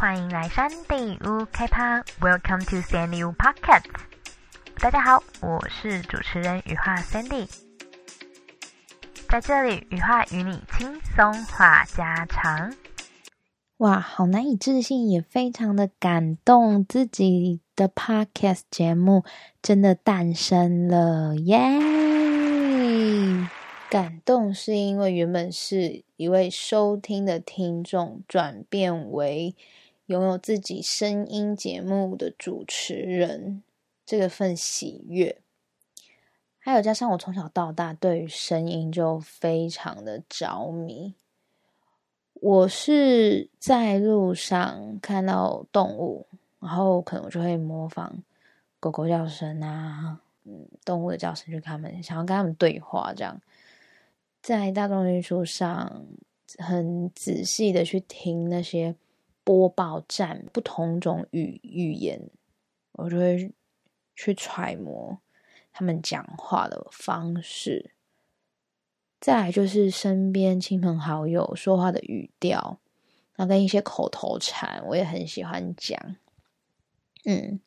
欢迎来山地屋开趴，Welcome to Sandy Wu Podcast。大家好，我是主持人羽化 Sandy，在这里羽化与你轻松话家常。哇，好难以置信，也非常的感动，自己的 Podcast 节目真的诞生了，耶！感动是因为原本是一位收听的听众，转变为拥有自己声音节目的主持人，这个份喜悦，还有加上我从小到大对于声音就非常的着迷。我是在路上看到动物，然后可能我就会模仿狗狗叫声啊，嗯，动物的叫声去跟他们，想要跟他们对话这样。在大众运输上，很仔细的去听那些播报站不同种语语言，我就会去揣摩他们讲话的方式。再来就是身边亲朋好友说话的语调，那跟一些口头禅，我也很喜欢讲。嗯，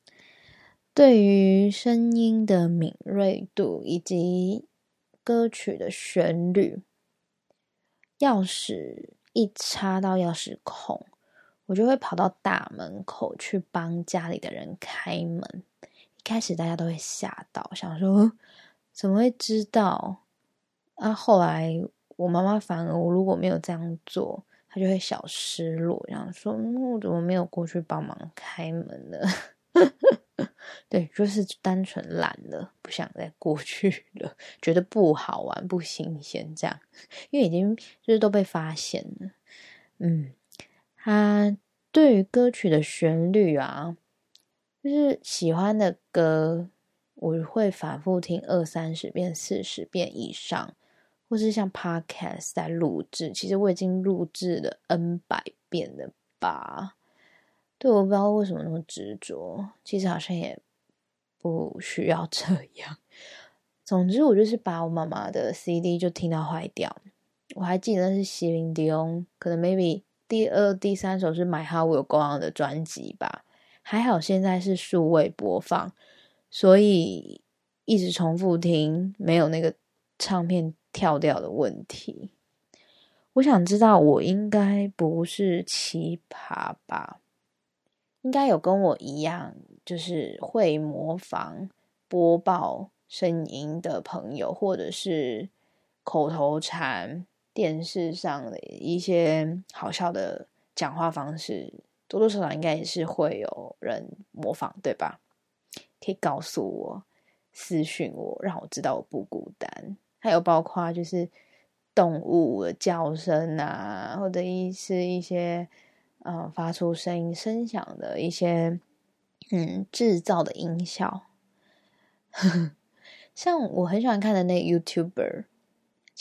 对于声音的敏锐度以及。歌曲的旋律，钥匙一插到钥匙孔，我就会跑到大门口去帮家里的人开门。一开始大家都会吓到，想说怎么会知道？啊，后来我妈妈反而我如果没有这样做，她就会小失落，然后说：“我怎么没有过去帮忙开门呢？” 对，就是单纯懒了，不想再过去了，觉得不好玩、不新鲜，这样，因为已经就是都被发现了。嗯，他对于歌曲的旋律啊，就是喜欢的歌，我会反复听二三十遍、四十遍以上，或是像 Podcast 在录制，其实我已经录制了 N 百遍了吧。对，我不知道为什么那么执着，其实好像也不需要这样。总之，我就是把我妈妈的 CD 就听到坏掉。我还记得是席琳迪翁，可能 maybe 第二、第三首是买哈我有光的专辑吧。还好现在是数位播放，所以一直重复听，没有那个唱片跳掉的问题。我想知道，我应该不是奇葩吧？应该有跟我一样，就是会模仿播报声音的朋友，或者是口头禅、电视上的一些好笑的讲话方式，多多少少应该也是会有人模仿，对吧？可以告诉我，私讯我，让我知道我不孤单。还有包括就是动物的叫声啊，或者一是一些。嗯，发出声音、声响的一些，嗯，制造的音效，像我很喜欢看的那 YouTuber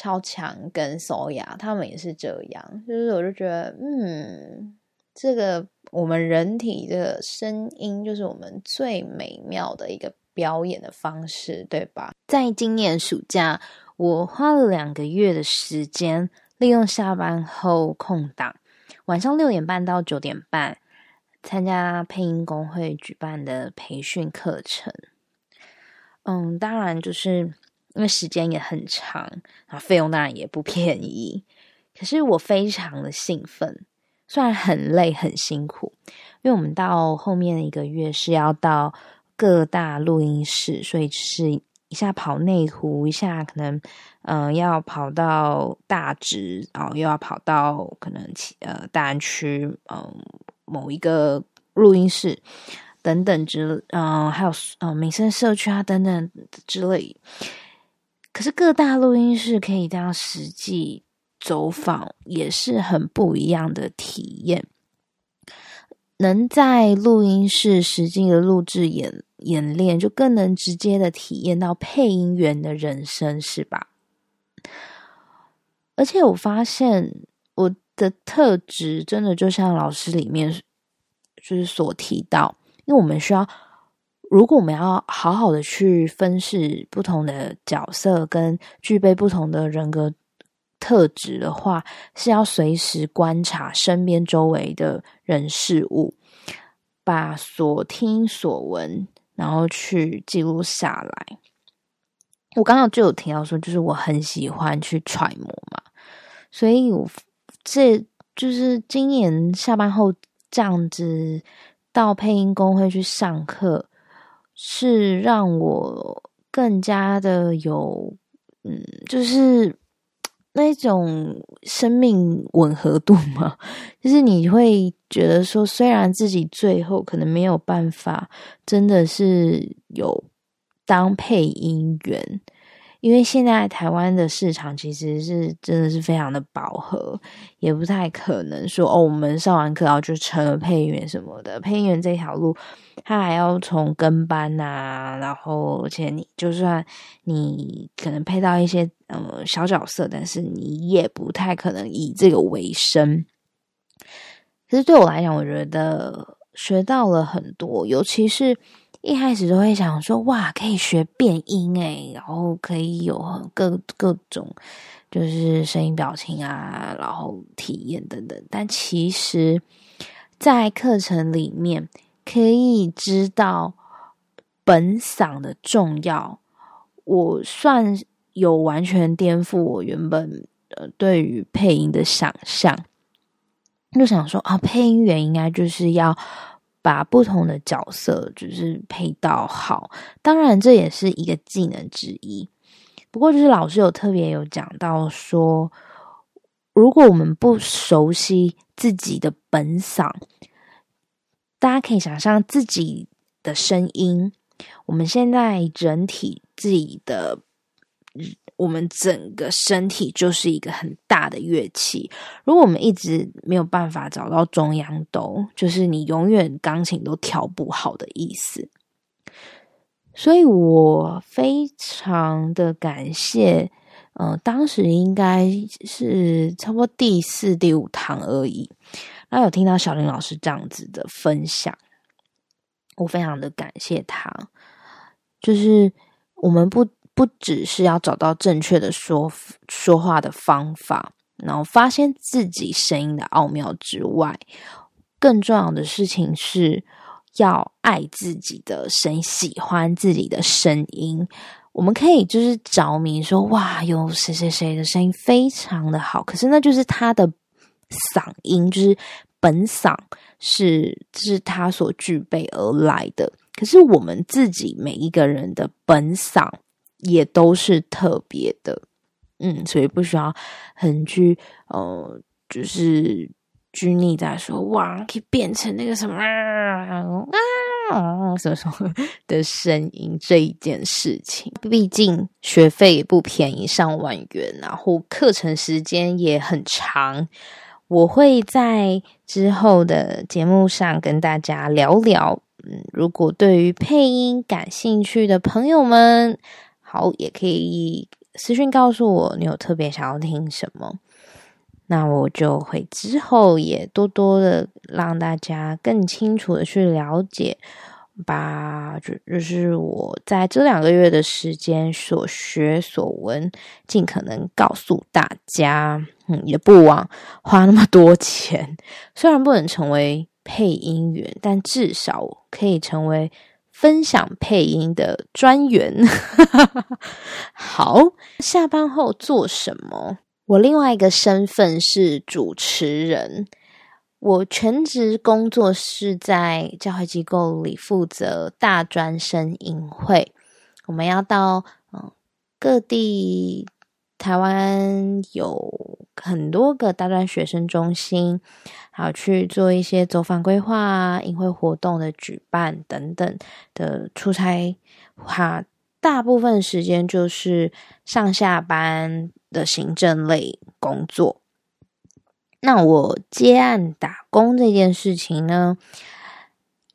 超强跟索雅，他们也是这样，就是我就觉得，嗯，这个我们人体的声音就是我们最美妙的一个表演的方式，对吧？在今年暑假，我花了两个月的时间，利用下班后空档。晚上六点半到九点半，参加配音工会举办的培训课程。嗯，当然就是因为时间也很长，啊，费用当然也不便宜。可是我非常的兴奋，虽然很累很辛苦，因为我们到后面一个月是要到各大录音室，所以是。一下跑内湖，一下可能，嗯，要跑到大直，然后又要跑到可能呃大安区，嗯，某一个录音室等等之，嗯，还有嗯民生社区啊等等之类。可是各大录音室可以这样实际走访，也是很不一样的体验。能在录音室实际的录制演演练，就更能直接的体验到配音员的人生，是吧？而且我发现我的特质真的就像老师里面就是所提到，因为我们需要，如果我们要好好的去分饰不同的角色，跟具备不同的人格特质的话，是要随时观察身边周围的人事物，把所听所闻，然后去记录下来。我刚刚就有提到说，就是我很喜欢去揣摩嘛，所以我这就是今年下班后这样子到配音工会去上课，是让我更加的有，嗯，就是那种生命吻合度嘛，就是你会觉得说，虽然自己最后可能没有办法，真的是有。当配音员，因为现在台湾的市场其实是真的是非常的饱和，也不太可能说哦，我们上完课然后就成了配音员什么的。配音员这条路，他还要从跟班呐，然后而且你就算你可能配到一些呃小角色，但是你也不太可能以这个为生。其实对我来讲，我觉得学到了很多，尤其是。一开始都会想说，哇，可以学变音诶，然后可以有各各种就是声音表情啊，然后体验等等。但其实，在课程里面可以知道本嗓的重要，我算有完全颠覆我原本呃对于配音的想象，就想说啊，配音员应该就是要。把不同的角色就是配到好，当然这也是一个技能之一。不过，就是老师有特别有讲到说，如果我们不熟悉自己的本嗓，大家可以想象自己的声音，我们现在整体自己的。我们整个身体就是一个很大的乐器。如果我们一直没有办法找到中央都，就是你永远钢琴都调不好的意思。所以我非常的感谢，呃，当时应该是差不多第四、第五堂而已，然后有听到小林老师这样子的分享，我非常的感谢他。就是我们不。不只是要找到正确的说说话的方法，然后发现自己声音的奥妙之外，更重要的事情是要爱自己的声音，喜欢自己的声音。我们可以就是着迷说，哇，有谁谁谁的声音非常的好，可是那就是他的嗓音，就是本嗓是是他所具备而来的。可是我们自己每一个人的本嗓。也都是特别的，嗯，所以不需要很去呃，就是拘泥在说哇，可以变成那个什么啊什么什么的声音这一件事情。毕竟学费也不便宜，上万元，然后课程时间也很长。我会在之后的节目上跟大家聊聊。嗯，如果对于配音感兴趣的朋友们。好，也可以私信告诉我你有特别想要听什么，那我就会之后也多多的让大家更清楚的去了解，把就就是我在这两个月的时间所学所闻，尽可能告诉大家，嗯，也不枉花那么多钱。虽然不能成为配音员，但至少可以成为。分享配音的专员，好，下班后做什么？我另外一个身份是主持人，我全职工作是在教会机构里负责大专生营会，我们要到嗯各地。台湾有很多个大专学生中心，还有去做一些走访规划啊、营会活动的举办等等的出差，哈，大部分时间就是上下班的行政类工作。那我接案打工这件事情呢，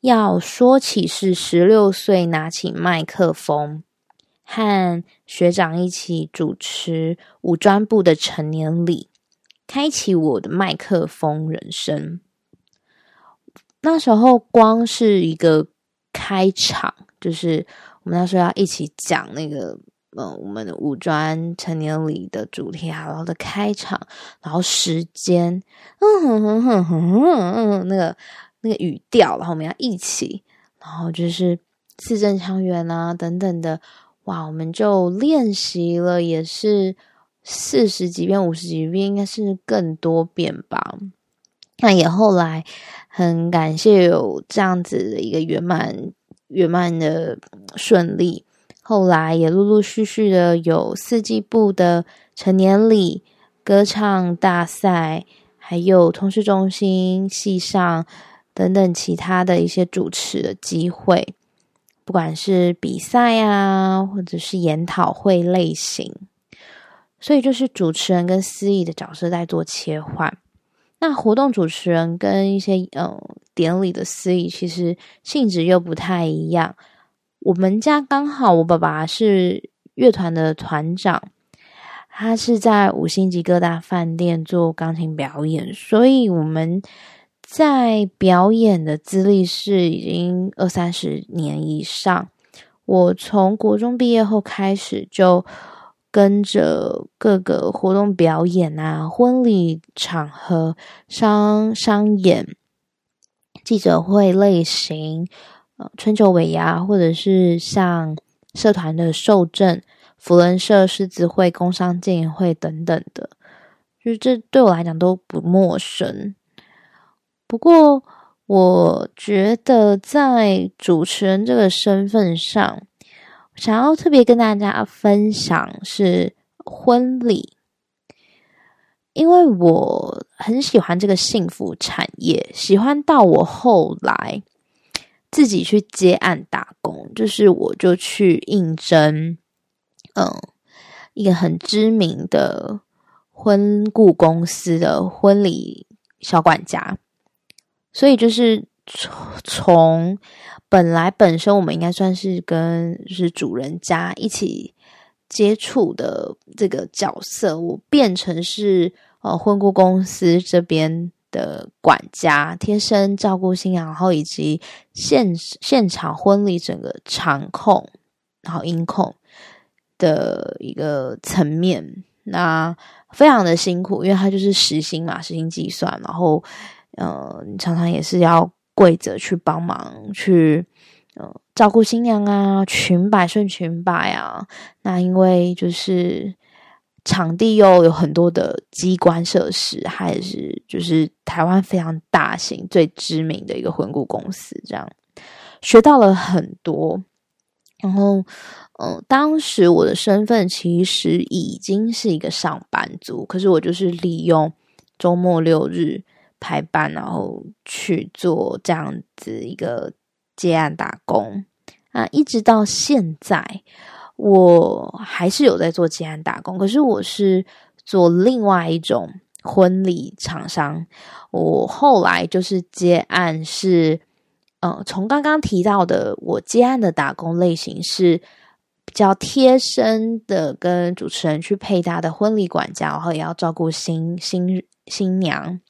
要说起是十六岁拿起麦克风。和学长一起主持五专部的成年礼，开启我的麦克风人生。那时候光是一个开场，就是我们那时候要一起讲那个嗯，我们的五专成年礼的主题啊，然后的开场，然后时间，嗯哼哼哼哼哼，那个那个语调，然后我们要一起，然后就是字正腔圆啊等等的，哇，我们就练习了，也是四十几遍、五十几遍，应该是更多遍吧。那也后来很感谢有这样子的一个圆满圆满的顺利，后来也陆陆续续的有四季部的成年礼歌唱大赛，还有通识中心系上等等其他的一些主持的机会，不管是比赛啊，或者是研讨会类型，所以就是主持人跟司仪的角色在做切换。那活动主持人跟一些嗯典礼的司仪其实性质又不太一样。我们家刚好我爸爸是乐团的团长，他是在五星级各大饭店做钢琴表演，所以我们在表演的资历是已经二三十年以上。我从国中毕业后开始就。跟着各个活动表演啊，婚礼场合、商商演、记者会类型，呃，春秋尾牙，或者是像社团的受证、福伦社、狮子会、工商建业会等等的，就是这对我来讲都不陌生。不过，我觉得在主持人这个身份上，想要特别跟大家分享是婚礼，因为我很喜欢这个幸福产业，喜欢到我后来自己去接案打工，就是我就去应征，嗯，一个很知名的婚顾公司的婚礼小管家，所以就是从。本来本身我们应该算是跟就是主人家一起接触的这个角色，我变成是呃婚顾公司这边的管家，贴身照顾新娘，然后以及现现场婚礼整个场控，然后音控的一个层面，那非常的辛苦，因为他就是时薪嘛，时薪计算，然后呃常常也是要。跪着去帮忙，去呃照顾新娘啊，裙摆顺裙摆啊。那因为就是场地又有很多的机关设施，还是就是台湾非常大型、最知名的一个婚顾公司，这样学到了很多。然后，嗯，当时我的身份其实已经是一个上班族，可是我就是利用周末六日。排班，然后去做这样子一个接案打工啊，一直到现在，我还是有在做接案打工。可是我是做另外一种婚礼厂商。我后来就是接案是，呃，从刚刚提到的我接案的打工类型是比较贴身的，跟主持人去配搭的婚礼管家，然后也要照顾新新新娘。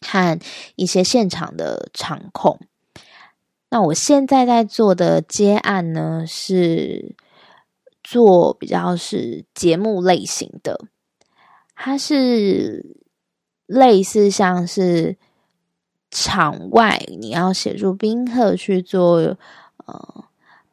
和一些现场的场控。那我现在在做的接案呢，是做比较是节目类型的，它是类似像是场外你要协助宾客去做呃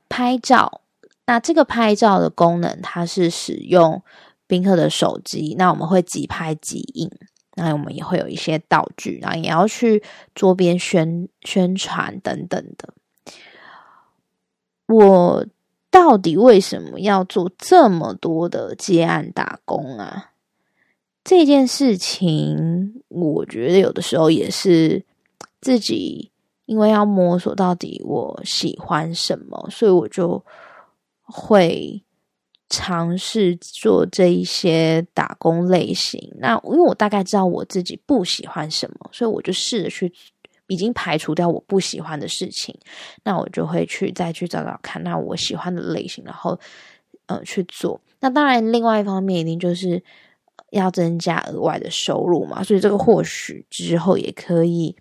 拍照，那这个拍照的功能，它是使用宾客的手机，那我们会即拍即印。那我们也会有一些道具，然后也要去桌边宣宣传等等的。我到底为什么要做这么多的接案打工啊？这件事情，我觉得有的时候也是自己因为要摸索到底我喜欢什么，所以我就会。尝试做这一些打工类型，那因为我大概知道我自己不喜欢什么，所以我就试着去已经排除掉我不喜欢的事情，那我就会去再去找找看，那我喜欢的类型，然后呃去做。那当然，另外一方面一定就是要增加额外的收入嘛，所以这个或许之后也可以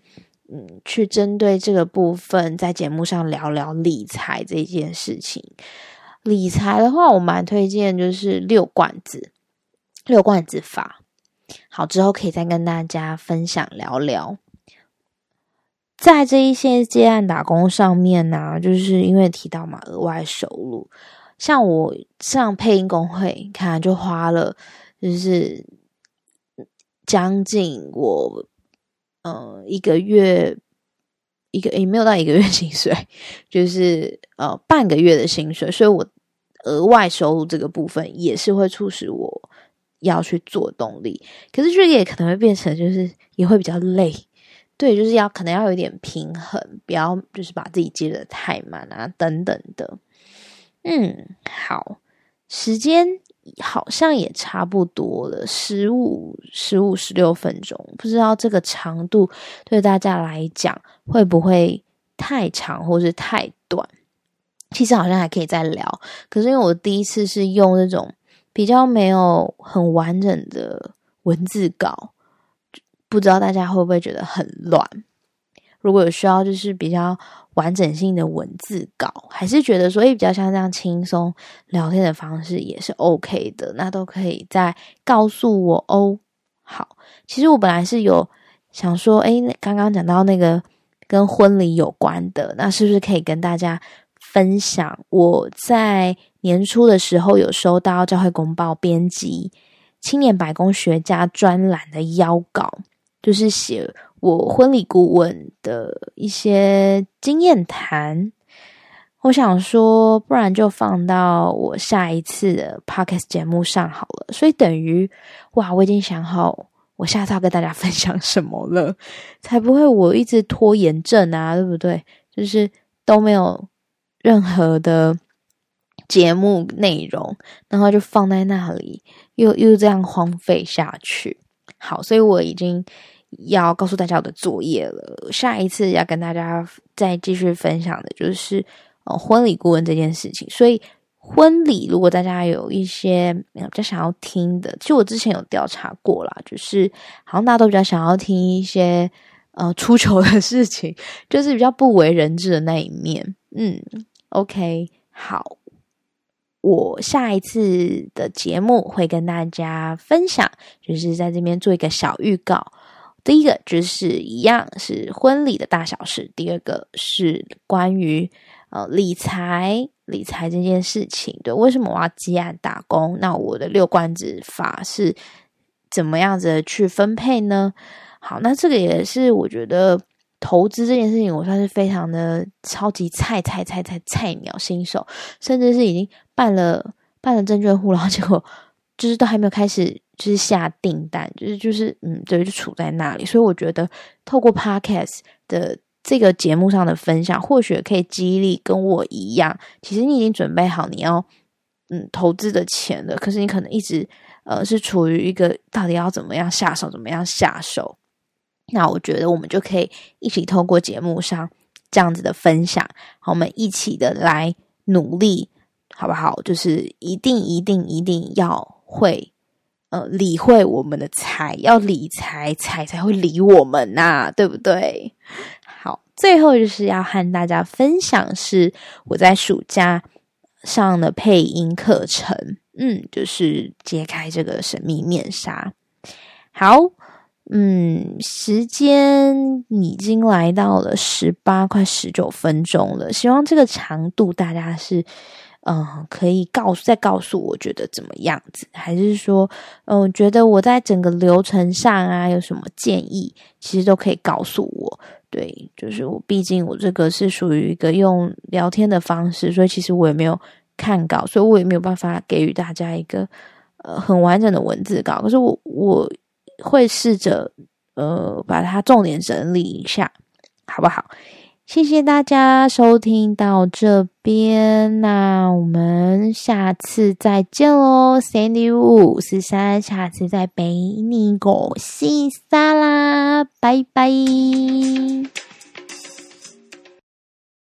嗯去针对这个部分在节目上聊聊理财这件事情。理财的话，我蛮推荐就是六罐子，六罐子法。好，之后可以再跟大家分享聊聊。在这一些接案打工上面呢，就是因为提到嘛，额外收入，像我上配音工会，看就花了，就是将近我，呃，一个月一个也没有到一个月薪水，就是呃半个月的薪水，所以我额外收入这个部分也是会促使我要去做动力，可是这个也可能会变成就是也会比较累。对，就是要可能要有点平衡，不要就是把自己接的太满啊，等等的。嗯，好，时间好像也差不多了，十五、十五、十六分钟，不知道这个长度对大家来讲会不会太长，或是太短？其实好像还可以再聊，可是因为我第一次是用那种比较没有很完整的文字稿。不知道大家会不会觉得很乱？如果有需要，就是比较完整性的文字稿，还是觉得说，以比较像这样轻松聊天的方式也是 OK 的，那都可以再告诉我哦。好，其实我本来是有想说，哎，刚刚讲到那个跟婚礼有关的，那是不是可以跟大家分享？我在年初的时候有收到教会公报编辑青年白宫学家专栏的邀稿。就是写我婚礼顾问的一些经验谈，我想说，不然就放到我下一次的 podcast 节目上好了。所以等于，哇，我已经想好我下次要跟大家分享什么了，才不会我一直拖延症啊，对不对？就是都没有任何的节目内容，然后就放在那里，又又这样荒废下去。好，所以我已经。要告诉大家我的作业了。下一次要跟大家再继续分享的就是呃婚礼顾问这件事情。所以婚礼如果大家有一些比较想要听的，其实我之前有调查过啦，就是好像大家都比较想要听一些呃出糗的事情，就是比较不为人知的那一面。嗯，OK，好，我下一次的节目会跟大家分享，就是在这边做一个小预告。第一个就是一样是婚礼的大小事，第二个是关于呃理财理财这件事情。对，为什么我要积案打工？那我的六罐子法是怎么样子去分配呢？好，那这个也是我觉得投资这件事情，我算是非常的超级菜菜菜菜菜鸟新手，甚至是已经办了办了证券户，然后结果就是都还没有开始。就是下订单，就是就是嗯，对，就处在那里。所以我觉得透过 Podcast 的这个节目上的分享，或许可以激励跟我一样，其实你已经准备好你要嗯投资的钱了，可是你可能一直呃是处于一个到底要怎么样下手，怎么样下手。那我觉得我们就可以一起透过节目上这样子的分享，我们一起的来努力，好不好？就是一定一定一定要会。呃，理会我们的财，要理财，财才会理我们呐，对不对？好，最后就是要和大家分享，是我在暑假上的配音课程，嗯，就是揭开这个神秘面纱。好，嗯，时间已经来到了十八快十九分钟了，希望这个长度大家是。嗯，可以告诉再告诉我觉得怎么样子，还是说，嗯，觉得我在整个流程上啊有什么建议，其实都可以告诉我。对，就是我毕竟我这个是属于一个用聊天的方式，所以其实我也没有看稿，所以我也没有办法给予大家一个呃很完整的文字稿。可是我我会试着呃把它重点整理一下，好不好？谢谢大家收听到这边，那我们下次再见喽！Sandy 五四三，下次再陪你过西沙啦，拜拜。